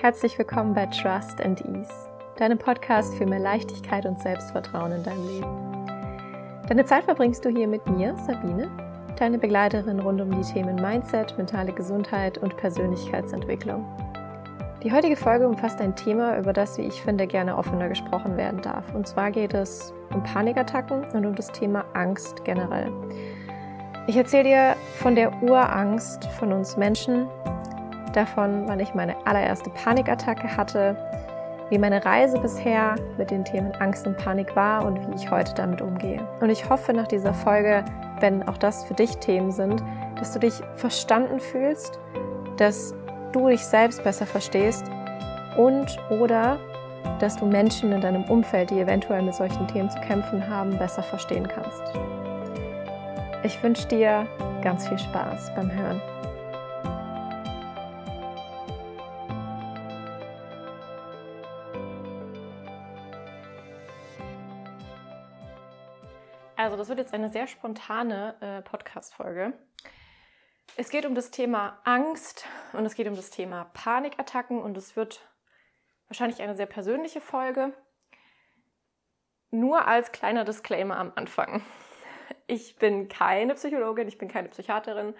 Herzlich willkommen bei Trust and Ease, deinem Podcast für mehr Leichtigkeit und Selbstvertrauen in deinem Leben. Deine Zeit verbringst du hier mit mir, Sabine, deine Begleiterin rund um die Themen Mindset, mentale Gesundheit und Persönlichkeitsentwicklung. Die heutige Folge umfasst ein Thema, über das, wie ich finde, gerne offener gesprochen werden darf. Und zwar geht es um Panikattacken und um das Thema Angst generell. Ich erzähle dir von der Urangst von uns Menschen, davon, wann ich meine allererste Panikattacke hatte, wie meine Reise bisher mit den Themen Angst und Panik war und wie ich heute damit umgehe. Und ich hoffe nach dieser Folge, wenn auch das für dich Themen sind, dass du dich verstanden fühlst, dass du dich selbst besser verstehst und oder dass du Menschen in deinem Umfeld, die eventuell mit solchen Themen zu kämpfen haben, besser verstehen kannst. Ich wünsche dir ganz viel Spaß beim Hören. Also, das wird jetzt eine sehr spontane äh, Podcast-Folge. Es geht um das Thema Angst und es geht um das Thema Panikattacken und es wird wahrscheinlich eine sehr persönliche Folge. Nur als kleiner Disclaimer am Anfang. Ich bin keine Psychologin, ich bin keine Psychiaterin.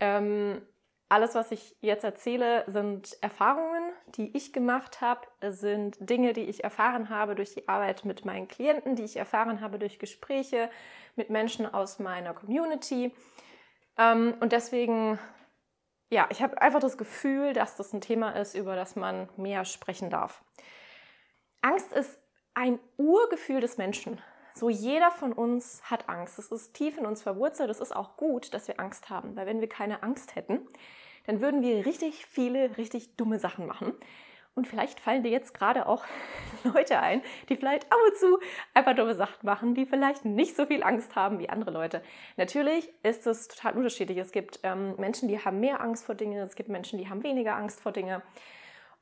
Ähm, alles, was ich jetzt erzähle, sind Erfahrungen, die ich gemacht habe, sind Dinge, die ich erfahren habe durch die Arbeit mit meinen Klienten, die ich erfahren habe durch Gespräche mit Menschen aus meiner Community. Ähm, und deswegen, ja, ich habe einfach das Gefühl, dass das ein Thema ist, über das man mehr sprechen darf. Angst ist ein Urgefühl des Menschen. So jeder von uns hat Angst. Es ist tief in uns verwurzelt. Es ist auch gut, dass wir Angst haben, weil wenn wir keine Angst hätten, dann würden wir richtig viele, richtig dumme Sachen machen. Und vielleicht fallen dir jetzt gerade auch Leute ein, die vielleicht ab und zu einfach dumme Sachen machen, die vielleicht nicht so viel Angst haben wie andere Leute. Natürlich ist es total unterschiedlich. Es gibt ähm, Menschen, die haben mehr Angst vor Dingen, es gibt Menschen, die haben weniger Angst vor Dingen.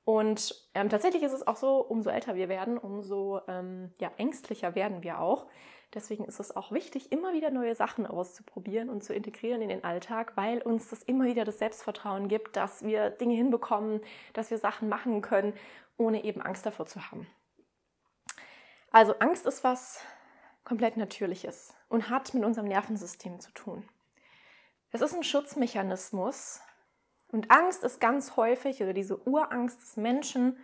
Und ähm, tatsächlich ist es auch so, umso älter wir werden, umso ähm, ja, ängstlicher werden wir auch. Deswegen ist es auch wichtig, immer wieder neue Sachen auszuprobieren und zu integrieren in den Alltag, weil uns das immer wieder das Selbstvertrauen gibt, dass wir Dinge hinbekommen, dass wir Sachen machen können, ohne eben Angst davor zu haben. Also Angst ist was komplett Natürliches und hat mit unserem Nervensystem zu tun. Es ist ein Schutzmechanismus und Angst ist ganz häufig, oder diese Urangst des Menschen,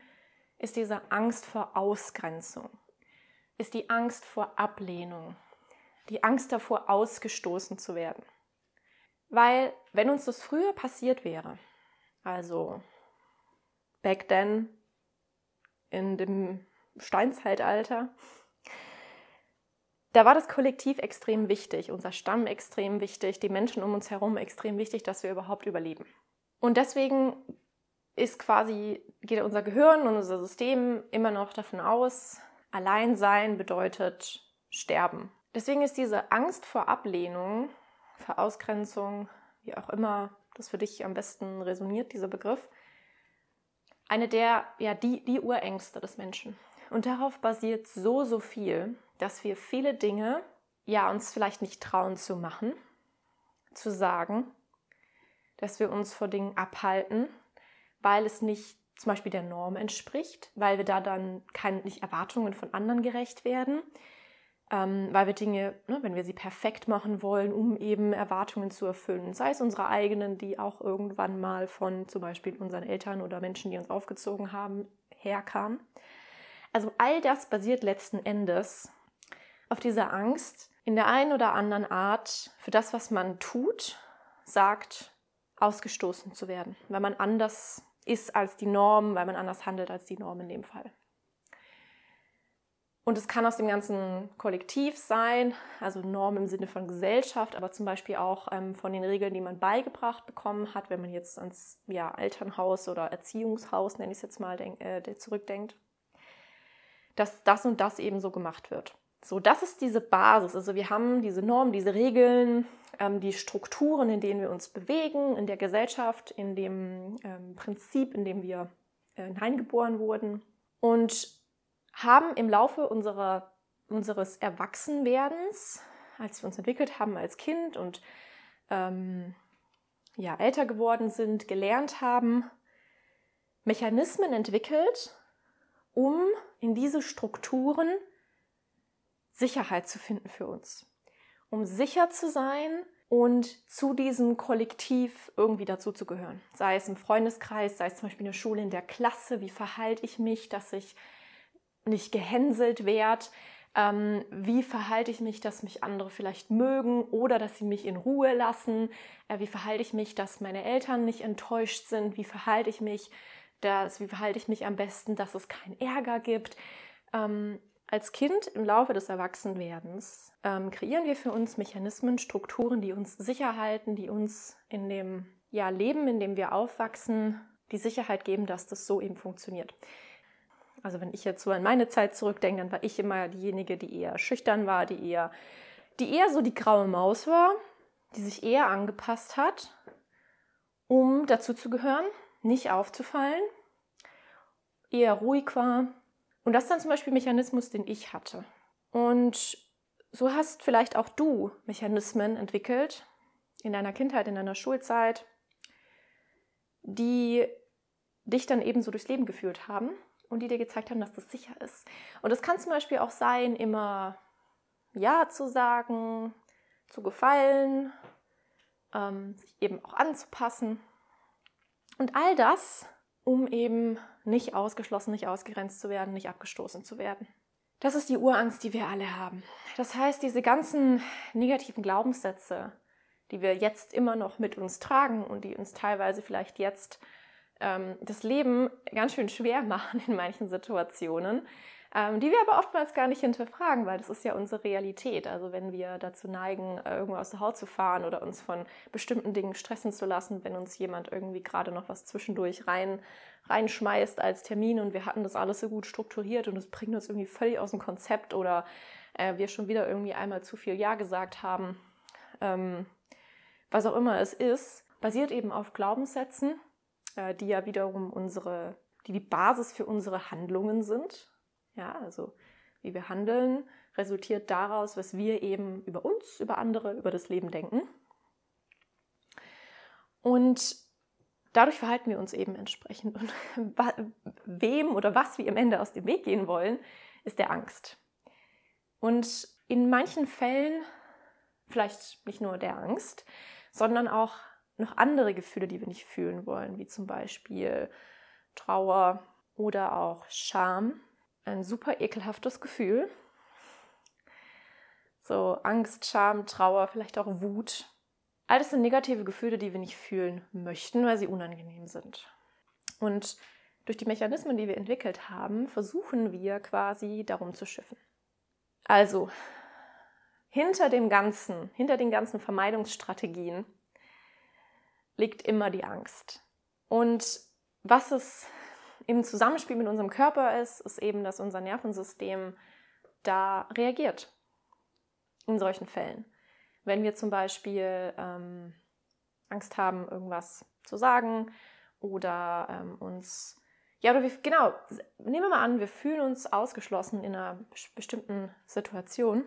ist diese Angst vor Ausgrenzung ist die Angst vor Ablehnung, die Angst davor, ausgestoßen zu werden. Weil wenn uns das früher passiert wäre, also back then in dem Steinzeitalter, da war das Kollektiv extrem wichtig, unser Stamm extrem wichtig, die Menschen um uns herum extrem wichtig, dass wir überhaupt überleben. Und deswegen ist quasi, geht unser Gehirn und unser System immer noch davon aus, Alleinsein bedeutet Sterben. Deswegen ist diese Angst vor Ablehnung, vor Ausgrenzung, wie auch immer das für dich am besten resoniert, dieser Begriff, eine der, ja, die, die Urängste des Menschen. Und darauf basiert so, so viel, dass wir viele Dinge, ja, uns vielleicht nicht trauen zu machen, zu sagen, dass wir uns vor Dingen abhalten, weil es nicht zum Beispiel der Norm entspricht, weil wir da dann keine nicht Erwartungen von anderen gerecht werden, ähm, weil wir Dinge, ne, wenn wir sie perfekt machen wollen, um eben Erwartungen zu erfüllen, sei es unsere eigenen, die auch irgendwann mal von zum Beispiel unseren Eltern oder Menschen, die uns aufgezogen haben, herkamen. Also all das basiert letzten Endes auf dieser Angst, in der einen oder anderen Art für das, was man tut, sagt, ausgestoßen zu werden, weil man anders ist als die Norm, weil man anders handelt als die Norm in dem Fall. Und es kann aus dem ganzen Kollektiv sein, also Norm im Sinne von Gesellschaft, aber zum Beispiel auch ähm, von den Regeln, die man beigebracht bekommen hat, wenn man jetzt ans ja, Elternhaus oder Erziehungshaus, nenne ich es jetzt mal, denk, äh, zurückdenkt, dass das und das eben so gemacht wird. So, das ist diese Basis. Also wir haben diese Normen, diese Regeln, die Strukturen, in denen wir uns bewegen, in der Gesellschaft, in dem ähm, Prinzip, in dem wir äh, hineingeboren wurden und haben im Laufe unserer, unseres Erwachsenwerdens, als wir uns entwickelt haben als Kind und ähm, ja, älter geworden sind, gelernt haben, Mechanismen entwickelt, um in diese Strukturen Sicherheit zu finden für uns. Um sicher zu sein und zu diesem Kollektiv irgendwie dazuzugehören. Sei es im Freundeskreis, sei es zum Beispiel in der Schule, in der Klasse, wie verhalte ich mich, dass ich nicht gehänselt werde, ähm, wie verhalte ich mich, dass mich andere vielleicht mögen oder dass sie mich in Ruhe lassen, äh, wie verhalte ich mich, dass meine Eltern nicht enttäuscht sind, wie verhalte ich mich, dass, wie verhalte ich mich am besten, dass es keinen Ärger gibt. Ähm, als Kind im Laufe des Erwachsenwerdens ähm, kreieren wir für uns Mechanismen, Strukturen, die uns sicher halten, die uns in dem ja, Leben, in dem wir aufwachsen, die Sicherheit geben, dass das so eben funktioniert. Also wenn ich jetzt so an meine Zeit zurückdenke, dann war ich immer diejenige, die eher schüchtern war, die eher, die eher so die graue Maus war, die sich eher angepasst hat, um dazu zu gehören, nicht aufzufallen, eher ruhig war. Und das ist dann zum Beispiel ein Mechanismus, den ich hatte. Und so hast vielleicht auch du Mechanismen entwickelt in deiner Kindheit, in deiner Schulzeit, die dich dann ebenso durchs Leben geführt haben und die dir gezeigt haben, dass das sicher ist. Und es kann zum Beispiel auch sein, immer Ja zu sagen, zu gefallen, ähm, sich eben auch anzupassen. Und all das, um eben nicht ausgeschlossen, nicht ausgegrenzt zu werden, nicht abgestoßen zu werden. Das ist die Urangst, die wir alle haben. Das heißt, diese ganzen negativen Glaubenssätze, die wir jetzt immer noch mit uns tragen und die uns teilweise vielleicht jetzt ähm, das Leben ganz schön schwer machen in manchen Situationen, ähm, die wir aber oftmals gar nicht hinterfragen, weil das ist ja unsere Realität. Also wenn wir dazu neigen, äh, irgendwo aus der Haut zu fahren oder uns von bestimmten Dingen stressen zu lassen, wenn uns jemand irgendwie gerade noch was zwischendurch rein, reinschmeißt als Termin und wir hatten das alles so gut strukturiert und es bringt uns irgendwie völlig aus dem Konzept oder äh, wir schon wieder irgendwie einmal zu viel Ja gesagt haben, ähm, was auch immer es ist, basiert eben auf Glaubenssätzen äh, die ja wiederum unsere, die die Basis für unsere Handlungen sind. Ja, also wie wir handeln, resultiert daraus, was wir eben über uns, über andere, über das Leben denken. Und dadurch verhalten wir uns eben entsprechend. Und wem oder was wir am Ende aus dem Weg gehen wollen, ist der Angst. Und in manchen Fällen vielleicht nicht nur der Angst, sondern auch noch andere Gefühle, die wir nicht fühlen wollen, wie zum Beispiel Trauer oder auch Scham. Ein super ekelhaftes Gefühl. So Angst, Scham, Trauer, vielleicht auch Wut. All das sind negative Gefühle, die wir nicht fühlen möchten, weil sie unangenehm sind. Und durch die Mechanismen, die wir entwickelt haben, versuchen wir quasi darum zu schiffen. Also, hinter dem Ganzen, hinter den ganzen Vermeidungsstrategien liegt immer die Angst. Und was es im Zusammenspiel mit unserem Körper ist, ist eben, dass unser Nervensystem da reagiert in solchen Fällen. Wenn wir zum Beispiel ähm, Angst haben, irgendwas zu sagen oder ähm, uns, ja, oder wir, genau, nehmen wir mal an, wir fühlen uns ausgeschlossen in einer bestimmten Situation.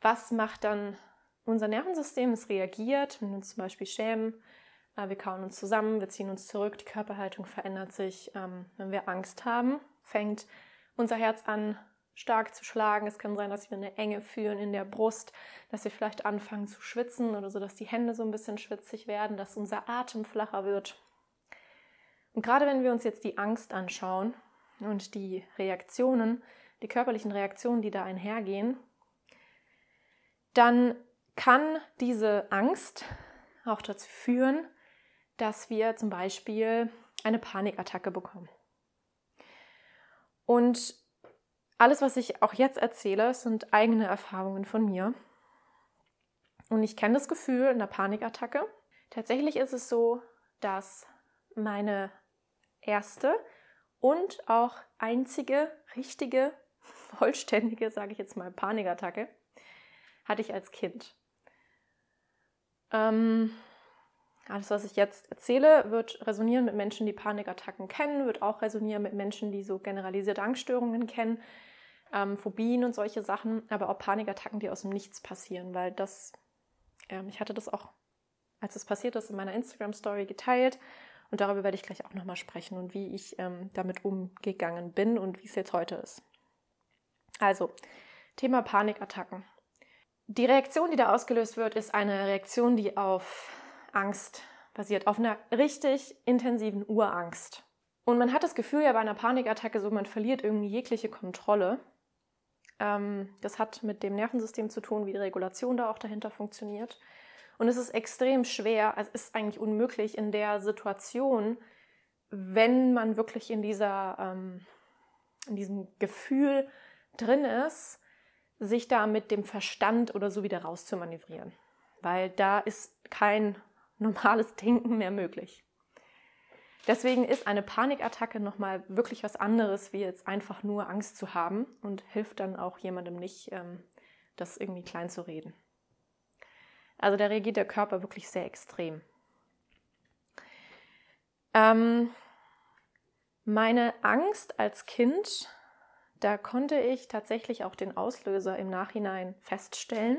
Was macht dann unser Nervensystem? Es reagiert, wenn wir uns zum Beispiel schämen wir kauen uns zusammen, wir ziehen uns zurück, die Körperhaltung verändert sich. Ähm, wenn wir Angst haben, fängt unser Herz an stark zu schlagen. Es kann sein, dass wir eine Enge fühlen in der Brust, dass wir vielleicht anfangen zu schwitzen oder so, dass die Hände so ein bisschen schwitzig werden, dass unser Atem flacher wird. Und gerade wenn wir uns jetzt die Angst anschauen und die Reaktionen, die körperlichen Reaktionen, die da einhergehen, dann kann diese Angst auch dazu führen, dass wir zum Beispiel eine Panikattacke bekommen. Und alles, was ich auch jetzt erzähle, sind eigene Erfahrungen von mir. Und ich kenne das Gefühl einer Panikattacke. Tatsächlich ist es so, dass meine erste und auch einzige richtige, vollständige, sage ich jetzt mal, Panikattacke hatte ich als Kind. Ähm, alles, was ich jetzt erzähle, wird resonieren mit Menschen, die Panikattacken kennen, wird auch resonieren mit Menschen, die so generalisierte Angststörungen kennen, ähm, Phobien und solche Sachen, aber auch Panikattacken, die aus dem Nichts passieren, weil das, ähm, ich hatte das auch, als es passiert ist, in meiner Instagram-Story geteilt Und darüber werde ich gleich auch nochmal sprechen und wie ich ähm, damit umgegangen bin und wie es jetzt heute ist. Also, Thema Panikattacken. Die Reaktion, die da ausgelöst wird, ist eine Reaktion, die auf Angst basiert, auf einer richtig intensiven Urangst. Und man hat das Gefühl ja bei einer Panikattacke so, man verliert irgendwie jegliche Kontrolle. Ähm, das hat mit dem Nervensystem zu tun, wie die Regulation da auch dahinter funktioniert. Und es ist extrem schwer, es ist eigentlich unmöglich in der Situation, wenn man wirklich in, dieser, ähm, in diesem Gefühl drin ist, sich da mit dem Verstand oder so wieder rauszumanövrieren. Weil da ist kein normales Denken mehr möglich. Deswegen ist eine Panikattacke nochmal wirklich was anderes, wie jetzt einfach nur Angst zu haben und hilft dann auch jemandem nicht, ähm, das irgendwie klein zu reden. Also da reagiert der Körper wirklich sehr extrem. Ähm, meine Angst als Kind, da konnte ich tatsächlich auch den Auslöser im Nachhinein feststellen.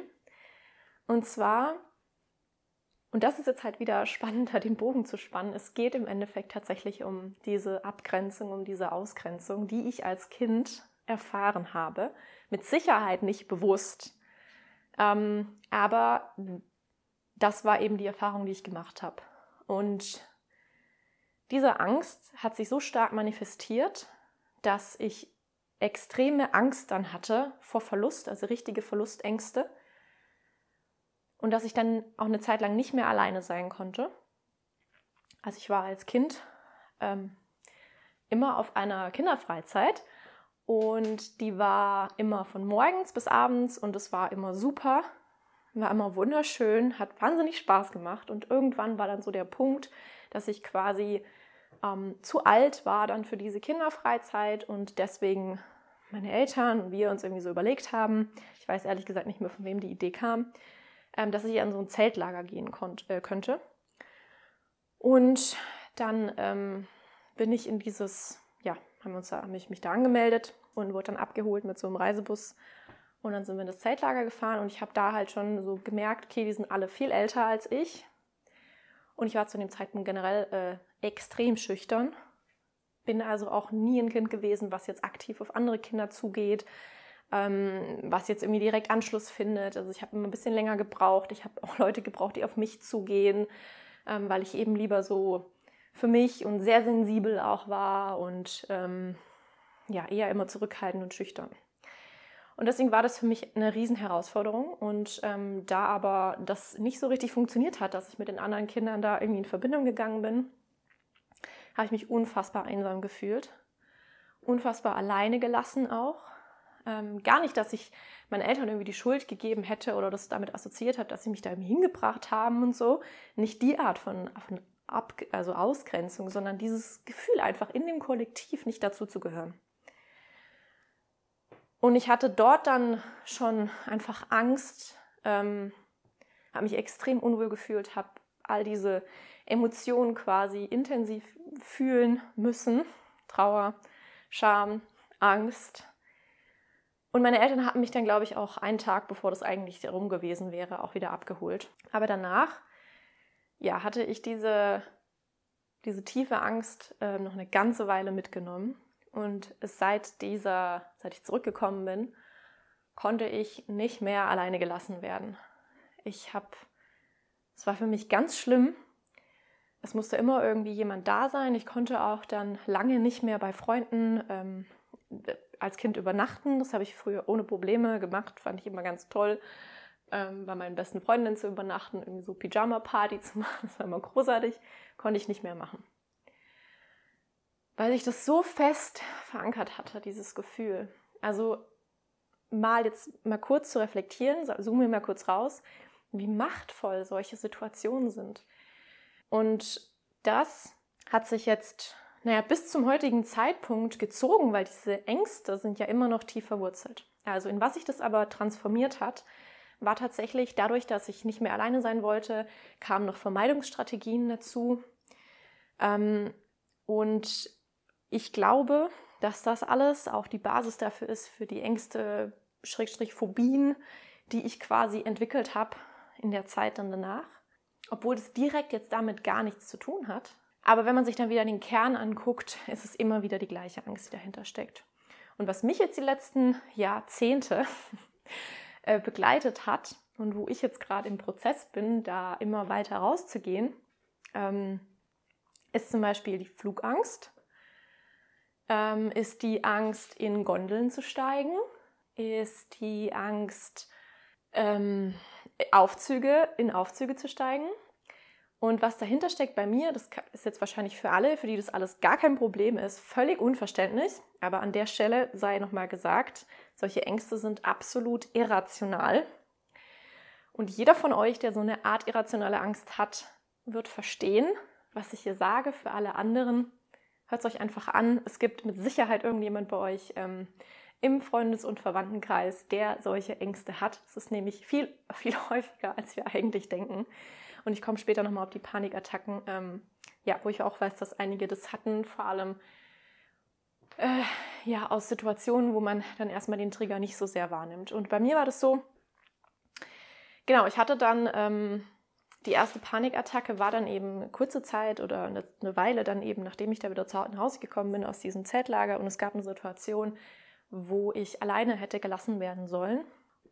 Und zwar, und das ist jetzt halt wieder spannender, den Bogen zu spannen, es geht im Endeffekt tatsächlich um diese Abgrenzung, um diese Ausgrenzung, die ich als Kind erfahren habe. Mit Sicherheit nicht bewusst. Ähm, aber das war eben die Erfahrung, die ich gemacht habe. Und diese Angst hat sich so stark manifestiert, dass ich extreme Angst dann hatte vor Verlust, also richtige Verlustängste. Und dass ich dann auch eine Zeit lang nicht mehr alleine sein konnte. Also ich war als Kind ähm, immer auf einer Kinderfreizeit. Und die war immer von morgens bis abends und es war immer super war immer wunderschön, hat wahnsinnig Spaß gemacht. Und irgendwann war dann so der Punkt, dass ich quasi ähm, zu alt war dann für diese Kinderfreizeit und deswegen meine Eltern und wir uns irgendwie so überlegt haben, ich weiß ehrlich gesagt nicht mehr, von wem die Idee kam, ähm, dass ich an so ein Zeltlager gehen äh, könnte. Und dann ähm, bin ich in dieses, ja, haben wir uns da, habe ich mich da angemeldet und wurde dann abgeholt mit so einem Reisebus und dann sind wir in das Zeltlager gefahren und ich habe da halt schon so gemerkt, okay, die sind alle viel älter als ich. Und ich war zu dem Zeitpunkt generell äh, extrem schüchtern. Bin also auch nie ein Kind gewesen, was jetzt aktiv auf andere Kinder zugeht, ähm, was jetzt irgendwie direkt Anschluss findet. Also ich habe immer ein bisschen länger gebraucht. Ich habe auch Leute gebraucht, die auf mich zugehen, ähm, weil ich eben lieber so für mich und sehr sensibel auch war und ähm, ja, eher immer zurückhaltend und schüchtern. Und deswegen war das für mich eine Riesenherausforderung. Und ähm, da aber das nicht so richtig funktioniert hat, dass ich mit den anderen Kindern da irgendwie in Verbindung gegangen bin, habe ich mich unfassbar einsam gefühlt. Unfassbar alleine gelassen auch. Ähm, gar nicht, dass ich meinen Eltern irgendwie die Schuld gegeben hätte oder das damit assoziiert habe, dass sie mich da irgendwie hingebracht haben und so. Nicht die Art von, von Ab also Ausgrenzung, sondern dieses Gefühl einfach in dem Kollektiv nicht dazu zu gehören. Und ich hatte dort dann schon einfach Angst, ähm, habe mich extrem unwohl gefühlt, habe all diese Emotionen quasi intensiv fühlen müssen. Trauer, Scham, Angst. Und meine Eltern hatten mich dann, glaube ich, auch einen Tag, bevor das eigentlich rum gewesen wäre, auch wieder abgeholt. Aber danach, ja, hatte ich diese, diese tiefe Angst äh, noch eine ganze Weile mitgenommen und seit dieser, seit ich zurückgekommen bin, konnte ich nicht mehr alleine gelassen werden. Ich habe, es war für mich ganz schlimm. Es musste immer irgendwie jemand da sein. Ich konnte auch dann lange nicht mehr bei Freunden ähm, als Kind übernachten. Das habe ich früher ohne Probleme gemacht, fand ich immer ganz toll. Ähm, bei meinen besten Freundinnen zu übernachten, irgendwie so Pyjama-Party zu machen, das war immer großartig, konnte ich nicht mehr machen weil sich das so fest verankert hatte, dieses Gefühl. Also mal jetzt mal kurz zu reflektieren, zoome mir mal kurz raus, wie machtvoll solche Situationen sind. Und das hat sich jetzt, naja, bis zum heutigen Zeitpunkt gezogen, weil diese Ängste sind ja immer noch tief verwurzelt. Also in was sich das aber transformiert hat, war tatsächlich dadurch, dass ich nicht mehr alleine sein wollte, kamen noch Vermeidungsstrategien dazu. Ähm, und ich glaube, dass das alles auch die Basis dafür ist, für die Ängste, Schrägstrich Phobien, die ich quasi entwickelt habe in der Zeit dann danach. Obwohl es direkt jetzt damit gar nichts zu tun hat. Aber wenn man sich dann wieder den Kern anguckt, ist es immer wieder die gleiche Angst, die dahinter steckt. Und was mich jetzt die letzten Jahrzehnte äh, begleitet hat und wo ich jetzt gerade im Prozess bin, da immer weiter rauszugehen, ähm, ist zum Beispiel die Flugangst, ähm, ist die Angst, in Gondeln zu steigen, ist die Angst, ähm, Aufzüge, in Aufzüge zu steigen. Und was dahinter steckt bei mir, das ist jetzt wahrscheinlich für alle, für die das alles gar kein Problem ist, völlig unverständlich. Aber an der Stelle sei nochmal gesagt, solche Ängste sind absolut irrational. Und jeder von euch, der so eine Art irrationale Angst hat, wird verstehen, was ich hier sage. Für alle anderen, hört es euch einfach an. Es gibt mit Sicherheit irgendjemand bei euch ähm, im Freundes- und Verwandtenkreis, der solche Ängste hat. Es ist nämlich viel, viel häufiger, als wir eigentlich denken. Und ich komme später nochmal auf die Panikattacken, ähm, ja, wo ich auch weiß, dass einige das hatten, vor allem äh, ja, aus Situationen, wo man dann erstmal den Trigger nicht so sehr wahrnimmt. Und bei mir war das so, genau, ich hatte dann ähm, die erste Panikattacke, war dann eben kurze Zeit oder eine, eine Weile dann eben, nachdem ich da wieder zu Hause gekommen bin aus diesem Zeltlager und es gab eine Situation, wo ich alleine hätte gelassen werden sollen.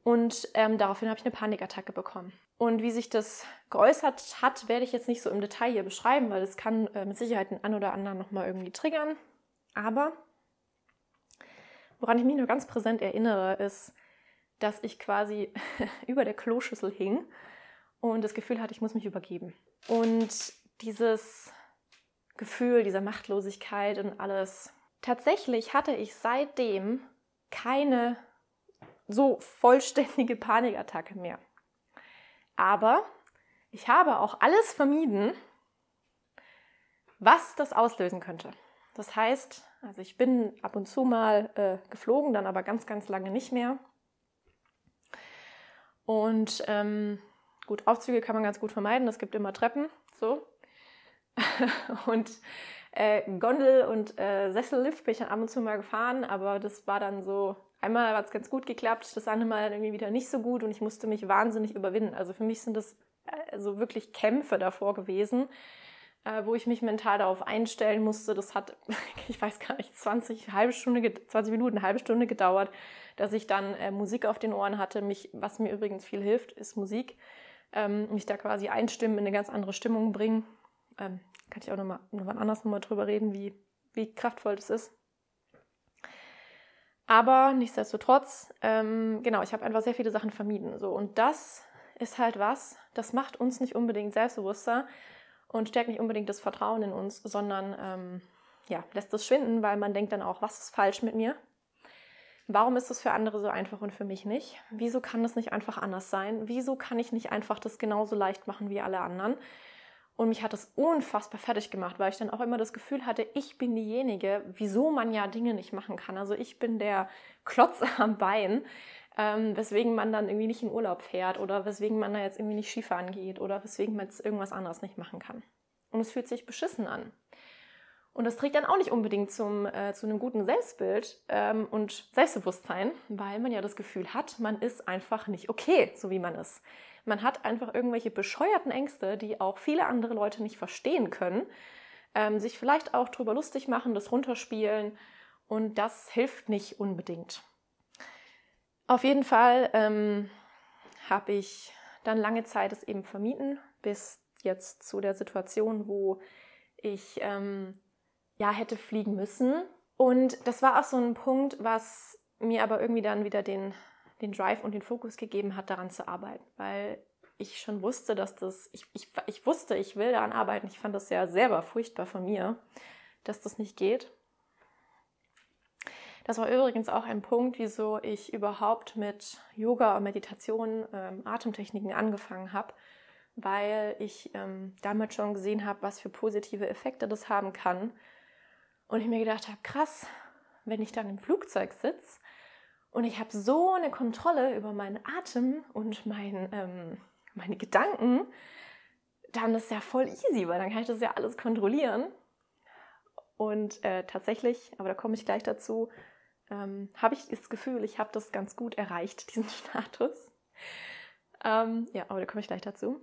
Und ähm, daraufhin habe ich eine Panikattacke bekommen. Und wie sich das geäußert hat, werde ich jetzt nicht so im Detail hier beschreiben, weil es kann äh, mit Sicherheit den einen oder anderen nochmal irgendwie triggern. Aber woran ich mich nur ganz präsent erinnere, ist, dass ich quasi über der Kloschüssel hing und das Gefühl hatte, ich muss mich übergeben. Und dieses Gefühl dieser Machtlosigkeit und alles, tatsächlich hatte ich seitdem keine so vollständige Panikattacke mehr. Aber ich habe auch alles vermieden, was das auslösen könnte. Das heißt, also ich bin ab und zu mal äh, geflogen, dann aber ganz, ganz lange nicht mehr. Und ähm, gut, Aufzüge kann man ganz gut vermeiden, es gibt immer Treppen, so. und äh, Gondel und äh, Sessellift bin ich dann ab und zu mal gefahren, aber das war dann so Einmal hat es ganz gut geklappt, das andere Mal irgendwie wieder nicht so gut und ich musste mich wahnsinnig überwinden. Also für mich sind das also wirklich Kämpfe davor gewesen, äh, wo ich mich mental darauf einstellen musste. Das hat, ich weiß gar nicht, 20, halbe Stunde, 20 Minuten, eine halbe Stunde gedauert, dass ich dann äh, Musik auf den Ohren hatte. Mich, was mir übrigens viel hilft, ist Musik. Ähm, mich da quasi einstimmen, in eine ganz andere Stimmung bringen. Ähm, kann ich auch nochmal noch mal anders nochmal drüber reden, wie, wie kraftvoll das ist. Aber nichtsdestotrotz, ähm, genau, ich habe einfach sehr viele Sachen vermieden. So. Und das ist halt was, das macht uns nicht unbedingt selbstbewusster und stärkt nicht unbedingt das Vertrauen in uns, sondern ähm, ja, lässt es schwinden, weil man denkt dann auch, was ist falsch mit mir? Warum ist es für andere so einfach und für mich nicht? Wieso kann das nicht einfach anders sein? Wieso kann ich nicht einfach das genauso leicht machen wie alle anderen? Und mich hat das unfassbar fertig gemacht, weil ich dann auch immer das Gefühl hatte, ich bin diejenige, wieso man ja Dinge nicht machen kann. Also ich bin der Klotz am Bein, ähm, weswegen man dann irgendwie nicht in Urlaub fährt oder weswegen man da jetzt irgendwie nicht Skifahren geht oder weswegen man jetzt irgendwas anderes nicht machen kann. Und es fühlt sich beschissen an. Und das trägt dann auch nicht unbedingt zum, äh, zu einem guten Selbstbild ähm, und Selbstbewusstsein, weil man ja das Gefühl hat, man ist einfach nicht okay, so wie man ist. Man hat einfach irgendwelche bescheuerten Ängste, die auch viele andere Leute nicht verstehen können, ähm, sich vielleicht auch drüber lustig machen, das runterspielen und das hilft nicht unbedingt. Auf jeden Fall ähm, habe ich dann lange Zeit es eben vermieden, bis jetzt zu der Situation, wo ich ähm, ja hätte fliegen müssen. Und das war auch so ein Punkt, was mir aber irgendwie dann wieder den den Drive und den Fokus gegeben hat, daran zu arbeiten, weil ich schon wusste, dass das, ich, ich, ich wusste, ich will daran arbeiten. Ich fand das ja selber furchtbar von mir, dass das nicht geht. Das war übrigens auch ein Punkt, wieso ich überhaupt mit Yoga und Meditation, ähm, Atemtechniken angefangen habe, weil ich ähm, damals schon gesehen habe, was für positive Effekte das haben kann. Und ich mir gedacht habe, krass, wenn ich dann im Flugzeug sitze und ich habe so eine Kontrolle über meinen Atem und mein, ähm, meine Gedanken, dann ist ja voll easy, weil dann kann ich das ja alles kontrollieren. Und äh, tatsächlich, aber da komme ich gleich dazu, ähm, habe ich das Gefühl, ich habe das ganz gut erreicht, diesen Status. Ähm, ja, aber da komme ich gleich dazu.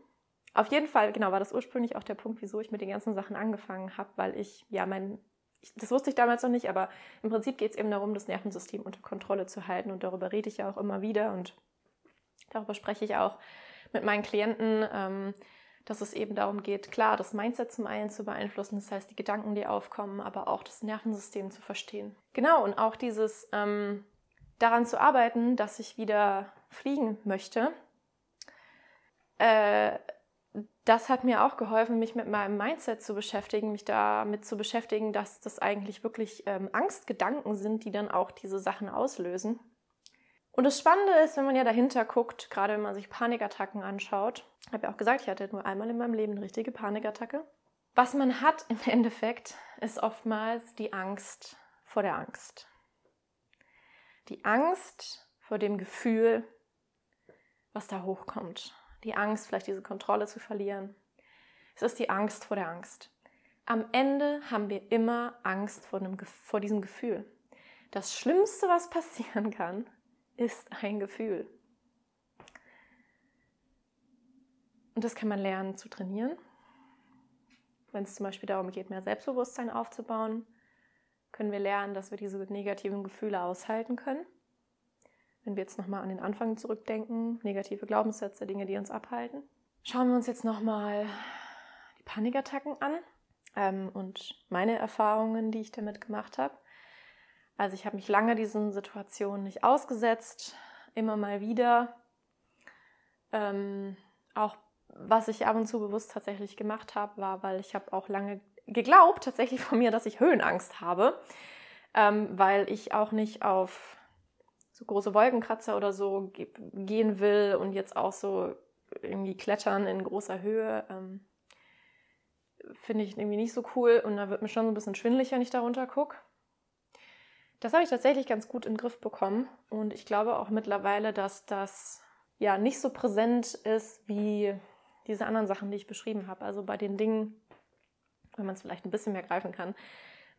auf jeden Fall, genau, war das ursprünglich auch der Punkt, wieso ich mit den ganzen Sachen angefangen habe, weil ich, ja, mein, das wusste ich damals noch nicht, aber im Prinzip geht es eben darum, das Nervensystem unter Kontrolle zu halten und darüber rede ich ja auch immer wieder und darüber spreche ich auch mit meinen Klienten, ähm, dass es eben darum geht, klar, das Mindset zum einen zu beeinflussen, das heißt die Gedanken, die aufkommen, aber auch das Nervensystem zu verstehen. Genau, und auch dieses ähm, daran zu arbeiten, dass ich wieder fliegen möchte. Äh, das hat mir auch geholfen, mich mit meinem Mindset zu beschäftigen, mich damit zu beschäftigen, dass das eigentlich wirklich ähm, Angstgedanken sind, die dann auch diese Sachen auslösen. Und das Spannende ist, wenn man ja dahinter guckt, gerade wenn man sich Panikattacken anschaut, ich habe ja auch gesagt, ich hatte nur einmal in meinem Leben eine richtige Panikattacke. Was man hat im Endeffekt, ist oftmals die Angst vor der Angst. Die Angst vor dem Gefühl, was da hochkommt. Die Angst, vielleicht diese Kontrolle zu verlieren. Es ist die Angst vor der Angst. Am Ende haben wir immer Angst vor, einem, vor diesem Gefühl. Das Schlimmste, was passieren kann, ist ein Gefühl. Und das kann man lernen zu trainieren. Wenn es zum Beispiel darum geht, mehr Selbstbewusstsein aufzubauen, können wir lernen, dass wir diese negativen Gefühle aushalten können. Wenn wir jetzt nochmal an den Anfang zurückdenken, negative Glaubenssätze, Dinge, die uns abhalten. Schauen wir uns jetzt nochmal die Panikattacken an ähm, und meine Erfahrungen, die ich damit gemacht habe. Also ich habe mich lange diesen Situationen nicht ausgesetzt, immer mal wieder. Ähm, auch was ich ab und zu bewusst tatsächlich gemacht habe, war, weil ich habe auch lange geglaubt, tatsächlich von mir, dass ich Höhenangst habe, ähm, weil ich auch nicht auf so große Wolkenkratzer oder so ge gehen will und jetzt auch so irgendwie klettern in großer Höhe. Ähm, Finde ich irgendwie nicht so cool und da wird mir schon so ein bisschen schwindelig, wenn ich darunter gucke. Das habe ich tatsächlich ganz gut in den Griff bekommen und ich glaube auch mittlerweile, dass das ja nicht so präsent ist wie diese anderen Sachen, die ich beschrieben habe. Also bei den Dingen, wenn man es vielleicht ein bisschen mehr greifen kann,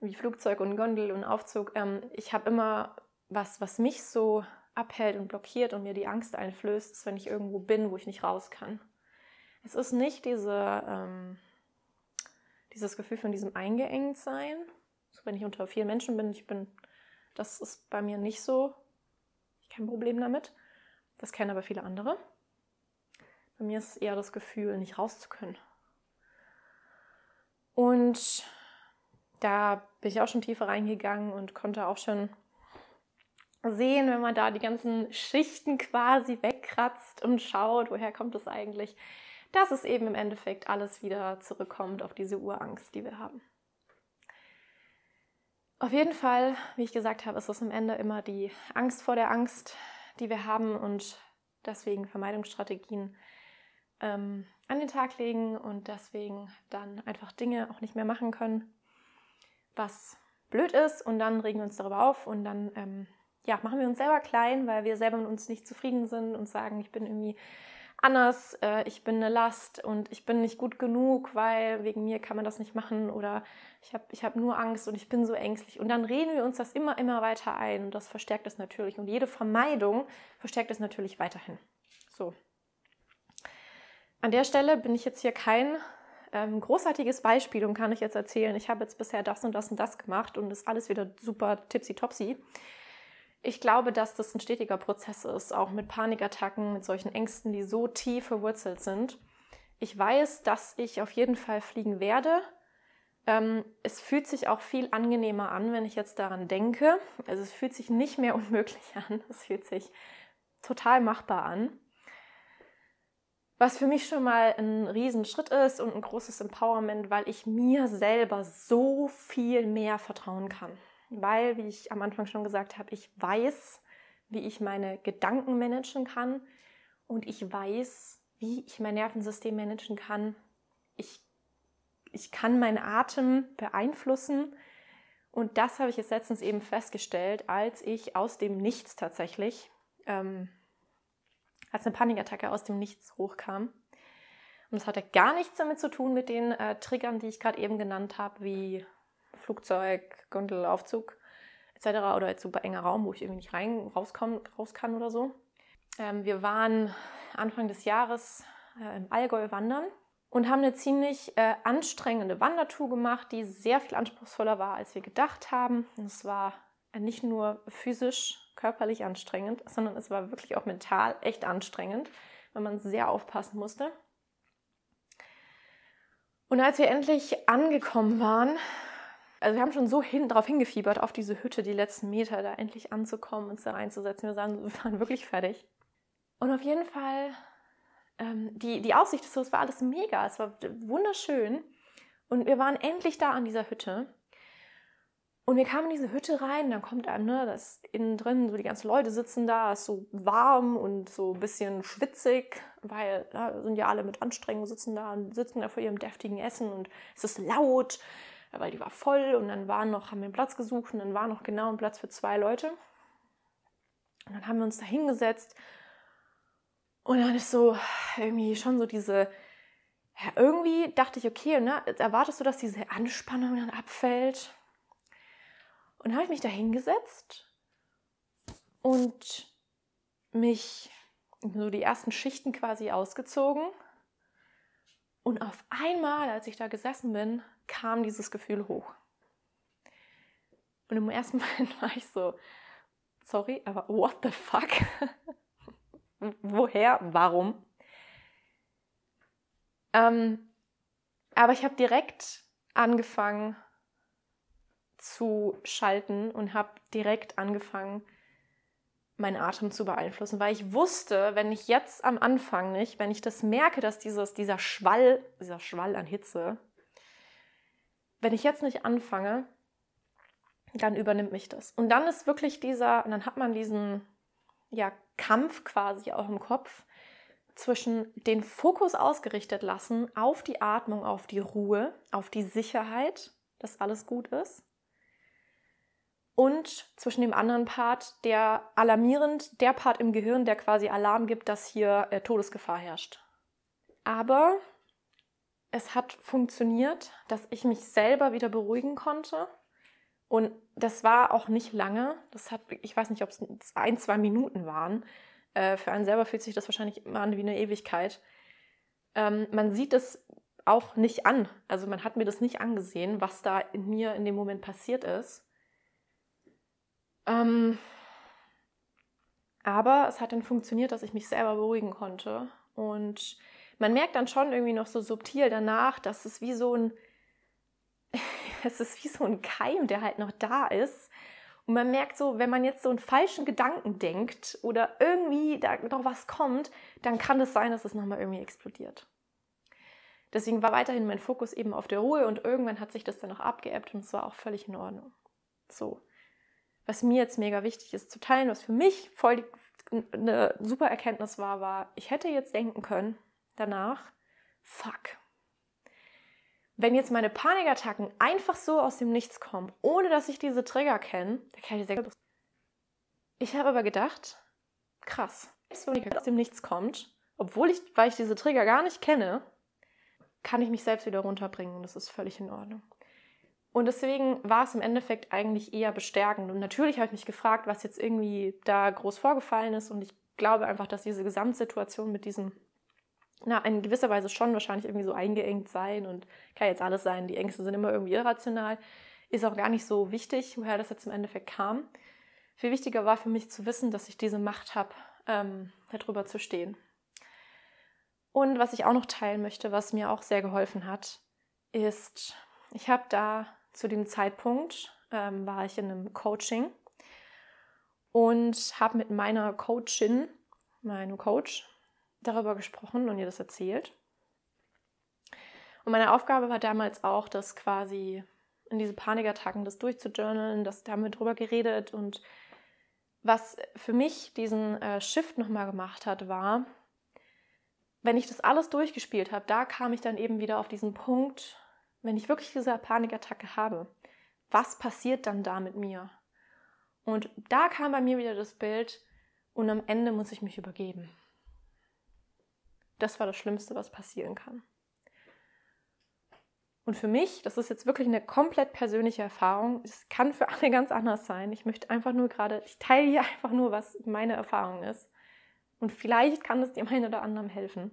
wie Flugzeug und Gondel und Aufzug. Ähm, ich habe immer was, was mich so abhält und blockiert und mir die Angst einflößt, ist, wenn ich irgendwo bin, wo ich nicht raus kann. Es ist nicht diese, ähm, dieses Gefühl von diesem Eingeengtsein. So, wenn ich unter vielen Menschen bin, ich bin, das ist bei mir nicht so. Ich habe kein Problem damit. Das kennen aber viele andere. Bei mir ist es eher das Gefühl, nicht raus zu können. Und da bin ich auch schon tiefer reingegangen und konnte auch schon sehen, wenn man da die ganzen Schichten quasi wegkratzt und schaut, woher kommt es eigentlich, dass es eben im Endeffekt alles wieder zurückkommt auf diese Urangst, die wir haben. Auf jeden Fall, wie ich gesagt habe, ist es am Ende immer die Angst vor der Angst, die wir haben und deswegen Vermeidungsstrategien ähm, an den Tag legen und deswegen dann einfach Dinge auch nicht mehr machen können, was blöd ist und dann regen wir uns darüber auf und dann ähm, ja, machen wir uns selber klein, weil wir selber mit uns nicht zufrieden sind und sagen, ich bin irgendwie anders, äh, ich bin eine Last und ich bin nicht gut genug, weil wegen mir kann man das nicht machen oder ich habe ich hab nur Angst und ich bin so ängstlich. Und dann reden wir uns das immer, immer weiter ein und das verstärkt es natürlich. Und jede Vermeidung verstärkt es natürlich weiterhin. So. An der Stelle bin ich jetzt hier kein ähm, großartiges Beispiel und kann ich jetzt erzählen, ich habe jetzt bisher das und das und das gemacht und ist alles wieder super tipsy-topsy. Ich glaube, dass das ein stetiger Prozess ist, auch mit Panikattacken, mit solchen Ängsten, die so tief verwurzelt sind. Ich weiß, dass ich auf jeden Fall fliegen werde. Ähm, es fühlt sich auch viel angenehmer an, wenn ich jetzt daran denke. Also es fühlt sich nicht mehr unmöglich an. Es fühlt sich total machbar an. Was für mich schon mal ein Riesenschritt ist und ein großes Empowerment, weil ich mir selber so viel mehr vertrauen kann weil, wie ich am Anfang schon gesagt habe, ich weiß, wie ich meine Gedanken managen kann und ich weiß, wie ich mein Nervensystem managen kann. Ich, ich kann meinen Atem beeinflussen und das habe ich jetzt letztens eben festgestellt, als ich aus dem Nichts tatsächlich, ähm, als eine Panikattacke aus dem Nichts hochkam. Und das hatte gar nichts damit zu tun mit den äh, Triggern, die ich gerade eben genannt habe, wie Flugzeug, Gondel, Aufzug etc. oder jetzt super enger Raum, wo ich irgendwie nicht rein, rauskomm, raus kann oder so. Ähm, wir waren Anfang des Jahres äh, im Allgäu wandern und haben eine ziemlich äh, anstrengende Wandertour gemacht, die sehr viel anspruchsvoller war, als wir gedacht haben. Und es war äh, nicht nur physisch, körperlich anstrengend, sondern es war wirklich auch mental echt anstrengend, weil man sehr aufpassen musste. Und als wir endlich angekommen waren, also wir haben schon so hin, darauf hingefiebert, auf diese Hütte, die letzten Meter da endlich anzukommen, uns da reinzusetzen. Wir waren, wir waren wirklich fertig. Und auf jeden Fall, ähm, die, die Aussicht, so, es war alles mega, es war wunderschön. Und wir waren endlich da an dieser Hütte. Und wir kamen in diese Hütte rein, dann kommt einem, ne, das innen drin, so die ganzen Leute sitzen da, ist so warm und so ein bisschen schwitzig, weil da sind ja alle mit Anstrengung sitzen da und sitzen da vor ihrem deftigen Essen und es ist laut, weil die war voll und dann waren noch, haben wir einen Platz gesucht und dann war noch genau ein Platz für zwei Leute. Und dann haben wir uns da hingesetzt und dann ist so irgendwie schon so diese, ja, irgendwie dachte ich, okay, ne, erwartest du, dass diese Anspannung dann abfällt? Und habe ich mich da hingesetzt und mich so die ersten Schichten quasi ausgezogen. Und auf einmal, als ich da gesessen bin, kam dieses Gefühl hoch. Und im ersten Moment war ich so, sorry, aber what the fuck? Woher? Warum? Ähm, aber ich habe direkt angefangen, zu schalten und habe direkt angefangen, meinen Atem zu beeinflussen, weil ich wusste, wenn ich jetzt am Anfang nicht, wenn ich das merke, dass dieses, dieser Schwall, dieser Schwall an Hitze, wenn ich jetzt nicht anfange, dann übernimmt mich das. Und dann ist wirklich dieser, und dann hat man diesen ja, Kampf quasi auch im Kopf zwischen den Fokus ausgerichtet lassen auf die Atmung, auf die Ruhe, auf die Sicherheit, dass alles gut ist und zwischen dem anderen Part, der alarmierend, der Part im Gehirn, der quasi Alarm gibt, dass hier äh, Todesgefahr herrscht. Aber es hat funktioniert, dass ich mich selber wieder beruhigen konnte. Und das war auch nicht lange. Das hat, ich weiß nicht, ob es ein, zwei Minuten waren. Äh, für einen selber fühlt sich das wahrscheinlich immer an wie eine Ewigkeit. Ähm, man sieht es auch nicht an. Also man hat mir das nicht angesehen, was da in mir in dem Moment passiert ist. Ähm, aber es hat dann funktioniert, dass ich mich selber beruhigen konnte. Und man merkt dann schon irgendwie noch so subtil danach, dass es wie so ein, es ist wie so ein Keim, der halt noch da ist. Und man merkt so, wenn man jetzt so einen falschen Gedanken denkt oder irgendwie da noch was kommt, dann kann es sein, dass es nochmal irgendwie explodiert. Deswegen war weiterhin mein Fokus eben auf der Ruhe und irgendwann hat sich das dann auch abgeebbt und es war auch völlig in Ordnung. So was mir jetzt mega wichtig ist zu teilen, was für mich voll eine super Erkenntnis war, war, ich hätte jetzt denken können danach, fuck. Wenn jetzt meine Panikattacken einfach so aus dem Nichts kommen, ohne dass ich diese Trigger kenne, dann kann ich sehr gut. Ich habe aber gedacht, krass, wenn ich aus dem Nichts kommt, obwohl ich, weil ich diese Trigger gar nicht kenne, kann ich mich selbst wieder runterbringen und das ist völlig in Ordnung. Und deswegen war es im Endeffekt eigentlich eher bestärkend. Und natürlich habe ich mich gefragt, was jetzt irgendwie da groß vorgefallen ist. Und ich glaube einfach, dass diese Gesamtsituation mit diesem, na, in gewisser Weise schon wahrscheinlich irgendwie so eingeengt sein und kann jetzt alles sein. Die Ängste sind immer irgendwie irrational. Ist auch gar nicht so wichtig, woher das jetzt im Endeffekt kam. Viel wichtiger war für mich zu wissen, dass ich diese Macht habe, ähm, darüber zu stehen. Und was ich auch noch teilen möchte, was mir auch sehr geholfen hat, ist, ich habe da zu dem Zeitpunkt ähm, war ich in einem Coaching und habe mit meiner Coachin, meinem Coach, darüber gesprochen und ihr das erzählt. Und meine Aufgabe war damals auch, das quasi in diese Panikattacken, das durchzujournalen, das da haben wir drüber geredet und was für mich diesen äh, Shift nochmal gemacht hat, war, wenn ich das alles durchgespielt habe, da kam ich dann eben wieder auf diesen Punkt, wenn ich wirklich diese Panikattacke habe, was passiert dann da mit mir? Und da kam bei mir wieder das Bild und am Ende muss ich mich übergeben. Das war das Schlimmste, was passieren kann. Und für mich, das ist jetzt wirklich eine komplett persönliche Erfahrung. Es kann für alle ganz anders sein. Ich möchte einfach nur gerade, ich teile hier einfach nur, was meine Erfahrung ist. Und vielleicht kann es dem einen oder anderen helfen.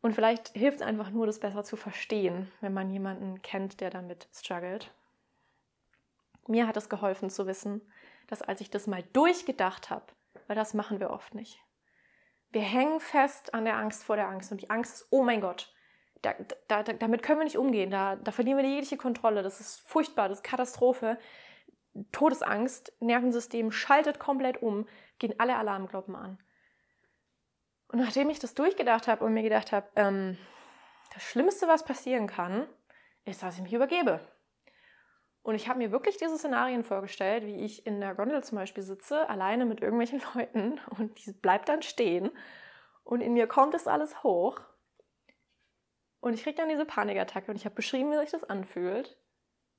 Und vielleicht hilft es einfach nur, das besser zu verstehen, wenn man jemanden kennt, der damit struggelt. Mir hat es geholfen zu wissen, dass als ich das mal durchgedacht habe, weil das machen wir oft nicht. Wir hängen fest an der Angst vor der Angst und die Angst ist, oh mein Gott, da, da, damit können wir nicht umgehen, da, da verlieren wir jegliche Kontrolle, das ist furchtbar, das ist Katastrophe. Todesangst, Nervensystem schaltet komplett um, gehen alle Alarmglocken an. Und nachdem ich das durchgedacht habe und mir gedacht habe, ähm, das Schlimmste, was passieren kann, ist, dass ich mich übergebe. Und ich habe mir wirklich diese Szenarien vorgestellt, wie ich in der Gondel zum Beispiel sitze, alleine mit irgendwelchen Leuten und die bleibt dann stehen und in mir kommt es alles hoch und ich kriege dann diese Panikattacke und ich habe beschrieben, wie sich das anfühlt.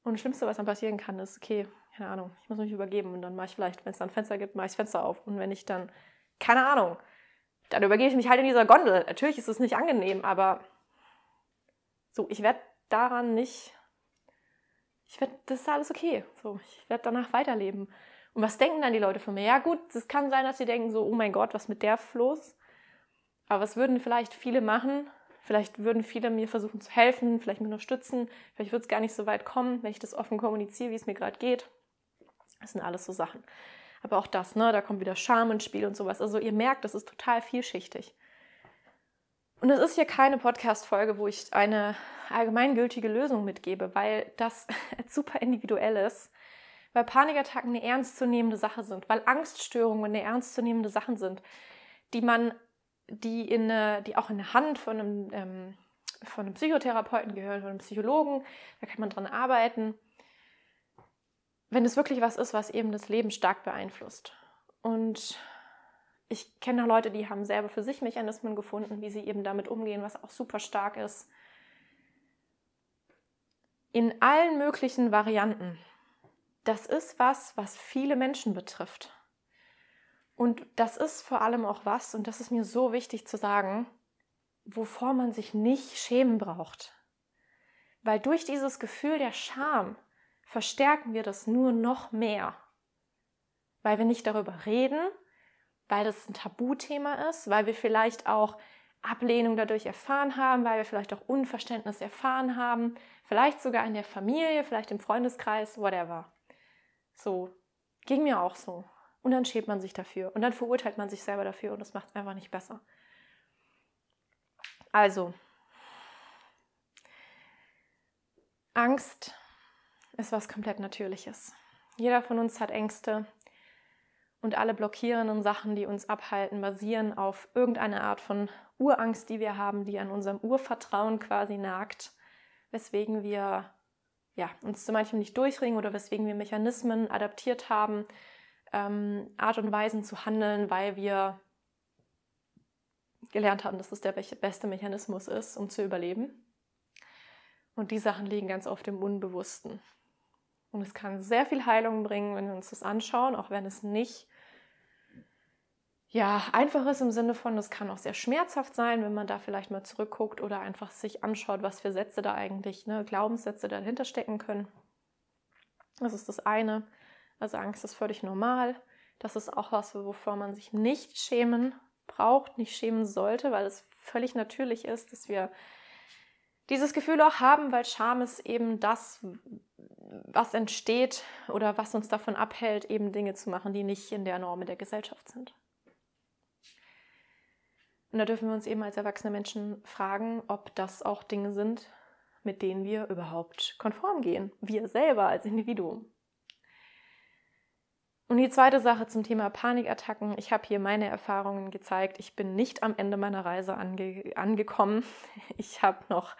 Und das Schlimmste, was dann passieren kann, ist, okay, keine Ahnung, ich muss mich übergeben und dann mache ich vielleicht, wenn es dann Fenster gibt, mache ich das Fenster auf. Und wenn ich dann, keine Ahnung, dann übergebe ich mich halt in dieser Gondel. Natürlich ist es nicht angenehm, aber so, ich werde daran nicht, ich werde, das ist alles okay. So, ich werde danach weiterleben. Und was denken dann die Leute von mir? Ja, gut, es kann sein, dass sie denken so, oh mein Gott, was mit der los? Aber was würden vielleicht viele machen? Vielleicht würden viele mir versuchen zu helfen, vielleicht mich unterstützen. Vielleicht wird es gar nicht so weit kommen, wenn ich das offen kommuniziere, wie es mir gerade geht. Das sind alles so Sachen. Aber auch das, ne, da kommt wieder Scham ins Spiel und sowas. Also ihr merkt, das ist total vielschichtig. Und es ist hier keine Podcast-Folge, wo ich eine allgemeingültige Lösung mitgebe, weil das super individuell ist, weil Panikattacken eine ernstzunehmende Sache sind, weil Angststörungen eine ernstzunehmende Sachen sind, die man, die, in eine, die auch in der Hand von einem, ähm, von einem Psychotherapeuten gehören, von einem Psychologen, da kann man dran arbeiten wenn es wirklich was ist, was eben das Leben stark beeinflusst. Und ich kenne Leute, die haben selber für sich Mechanismen gefunden, wie sie eben damit umgehen, was auch super stark ist. In allen möglichen Varianten. Das ist was, was viele Menschen betrifft. Und das ist vor allem auch was, und das ist mir so wichtig zu sagen, wovor man sich nicht schämen braucht. Weil durch dieses Gefühl der Scham verstärken wir das nur noch mehr, weil wir nicht darüber reden, weil das ein Tabuthema ist, weil wir vielleicht auch Ablehnung dadurch erfahren haben, weil wir vielleicht auch Unverständnis erfahren haben, vielleicht sogar in der Familie, vielleicht im Freundeskreis, whatever. So, ging mir auch so. Und dann schämt man sich dafür und dann verurteilt man sich selber dafür und das macht es einfach nicht besser. Also, Angst ist was komplett Natürliches. Jeder von uns hat Ängste und alle blockierenden Sachen, die uns abhalten, basieren auf irgendeiner Art von Urangst, die wir haben, die an unserem Urvertrauen quasi nagt, weswegen wir ja, uns zu manchem nicht durchringen oder weswegen wir Mechanismen adaptiert haben, ähm, Art und Weisen zu handeln, weil wir gelernt haben, dass es der beste Mechanismus ist, um zu überleben. Und die Sachen liegen ganz oft im Unbewussten. Und es kann sehr viel Heilung bringen, wenn wir uns das anschauen, auch wenn es nicht ja, einfach ist im Sinne von, es kann auch sehr schmerzhaft sein, wenn man da vielleicht mal zurückguckt oder einfach sich anschaut, was für Sätze da eigentlich, ne, Glaubenssätze dahinter stecken können. Das ist das eine. Also Angst ist völlig normal. Das ist auch was, wovor man sich nicht schämen braucht, nicht schämen sollte, weil es völlig natürlich ist, dass wir dieses Gefühl auch haben, weil Scham ist eben das, was entsteht oder was uns davon abhält, eben Dinge zu machen, die nicht in der Norm der Gesellschaft sind. Und da dürfen wir uns eben als erwachsene Menschen fragen, ob das auch Dinge sind, mit denen wir überhaupt konform gehen. Wir selber als Individuum. Und die zweite Sache zum Thema Panikattacken. Ich habe hier meine Erfahrungen gezeigt. Ich bin nicht am Ende meiner Reise ange angekommen. Ich habe noch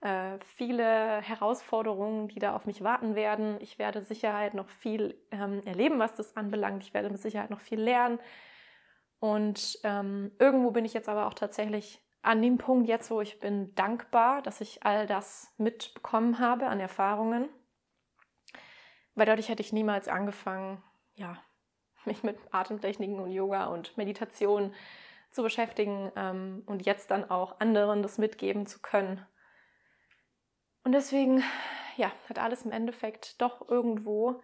äh, viele Herausforderungen, die da auf mich warten werden. Ich werde Sicherheit noch viel ähm, erleben, was das anbelangt. Ich werde mit Sicherheit noch viel lernen. Und ähm, irgendwo bin ich jetzt aber auch tatsächlich an dem Punkt jetzt, wo ich bin dankbar, dass ich all das mitbekommen habe an Erfahrungen. Weil dadurch hätte ich niemals angefangen, ja, mich mit Atemtechniken und Yoga und Meditation zu beschäftigen ähm, und jetzt dann auch anderen das mitgeben zu können. Und deswegen, ja, hat alles im Endeffekt doch irgendwo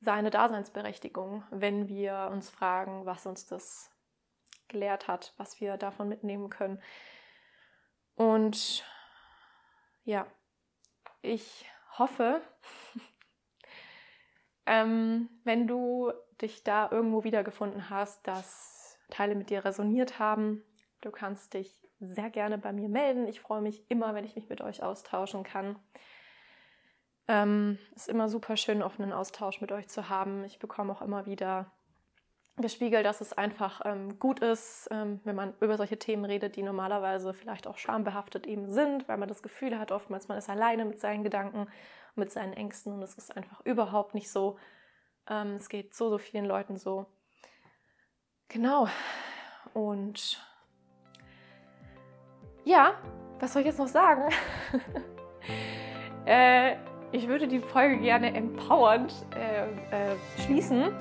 seine Daseinsberechtigung, wenn wir uns fragen, was uns das gelehrt hat, was wir davon mitnehmen können. Und ja, ich hoffe, ähm, wenn du dich da irgendwo wiedergefunden hast, dass Teile mit dir resoniert haben, du kannst dich sehr gerne bei mir melden. Ich freue mich immer, wenn ich mich mit euch austauschen kann. Ähm, ist immer super schön, offenen Austausch mit euch zu haben. Ich bekomme auch immer wieder gespiegelt, dass es einfach ähm, gut ist, ähm, wenn man über solche Themen redet, die normalerweise vielleicht auch schambehaftet eben sind, weil man das Gefühl hat, oftmals man ist alleine mit seinen Gedanken, mit seinen Ängsten und es ist einfach überhaupt nicht so. Ähm, es geht so, so vielen Leuten so. Genau. Und ja, was soll ich jetzt noch sagen? äh, ich würde die Folge gerne empowernd äh, äh, schließen.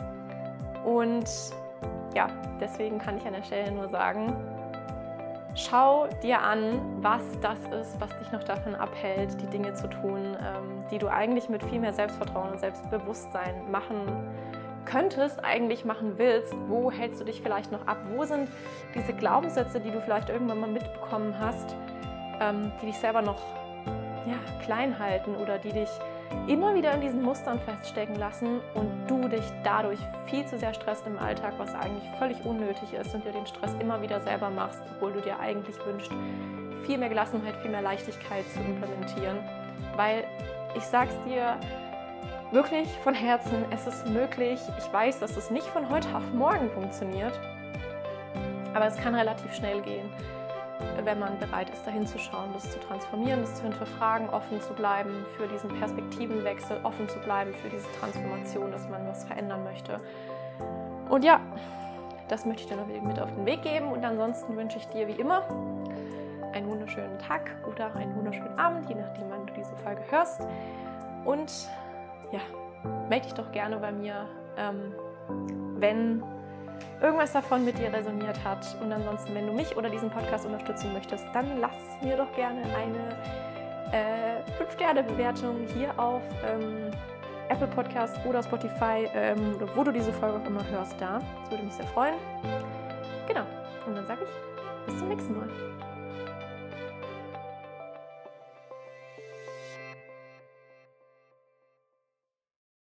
Und ja, deswegen kann ich an der Stelle nur sagen, schau dir an, was das ist, was dich noch davon abhält, die Dinge zu tun, ähm, die du eigentlich mit viel mehr Selbstvertrauen und Selbstbewusstsein machen könntest, eigentlich machen willst. Wo hältst du dich vielleicht noch ab? Wo sind diese Glaubenssätze, die du vielleicht irgendwann mal mitbekommen hast, ähm, die dich selber noch ja, klein halten oder die dich immer wieder in diesen Mustern feststecken lassen und du dich dadurch viel zu sehr stresst im Alltag, was eigentlich völlig unnötig ist und dir den Stress immer wieder selber machst, obwohl du dir eigentlich wünschst, viel mehr Gelassenheit, viel mehr Leichtigkeit zu implementieren. Weil ich sag's dir wirklich von Herzen, es ist möglich. Ich weiß, dass es nicht von heute auf morgen funktioniert, aber es kann relativ schnell gehen wenn man bereit ist, dahin zu schauen, das zu transformieren, das zu hinterfragen, offen zu bleiben für diesen Perspektivenwechsel, offen zu bleiben für diese Transformation, dass man was verändern möchte. Und ja, das möchte ich dir noch mit auf den Weg geben. Und ansonsten wünsche ich dir wie immer einen wunderschönen Tag oder einen wunderschönen Abend, je nachdem, wann du diese Folge hörst. Und ja, melde dich doch gerne bei mir, ähm, wenn irgendwas davon mit dir resoniert hat. Und ansonsten, wenn du mich oder diesen Podcast unterstützen möchtest, dann lass mir doch gerne eine äh, 5-Sterne-Bewertung hier auf ähm, Apple Podcast oder Spotify ähm, oder wo du diese Folge auch immer hörst, da. Das würde mich sehr freuen. Genau. Und dann sage ich bis zum nächsten Mal.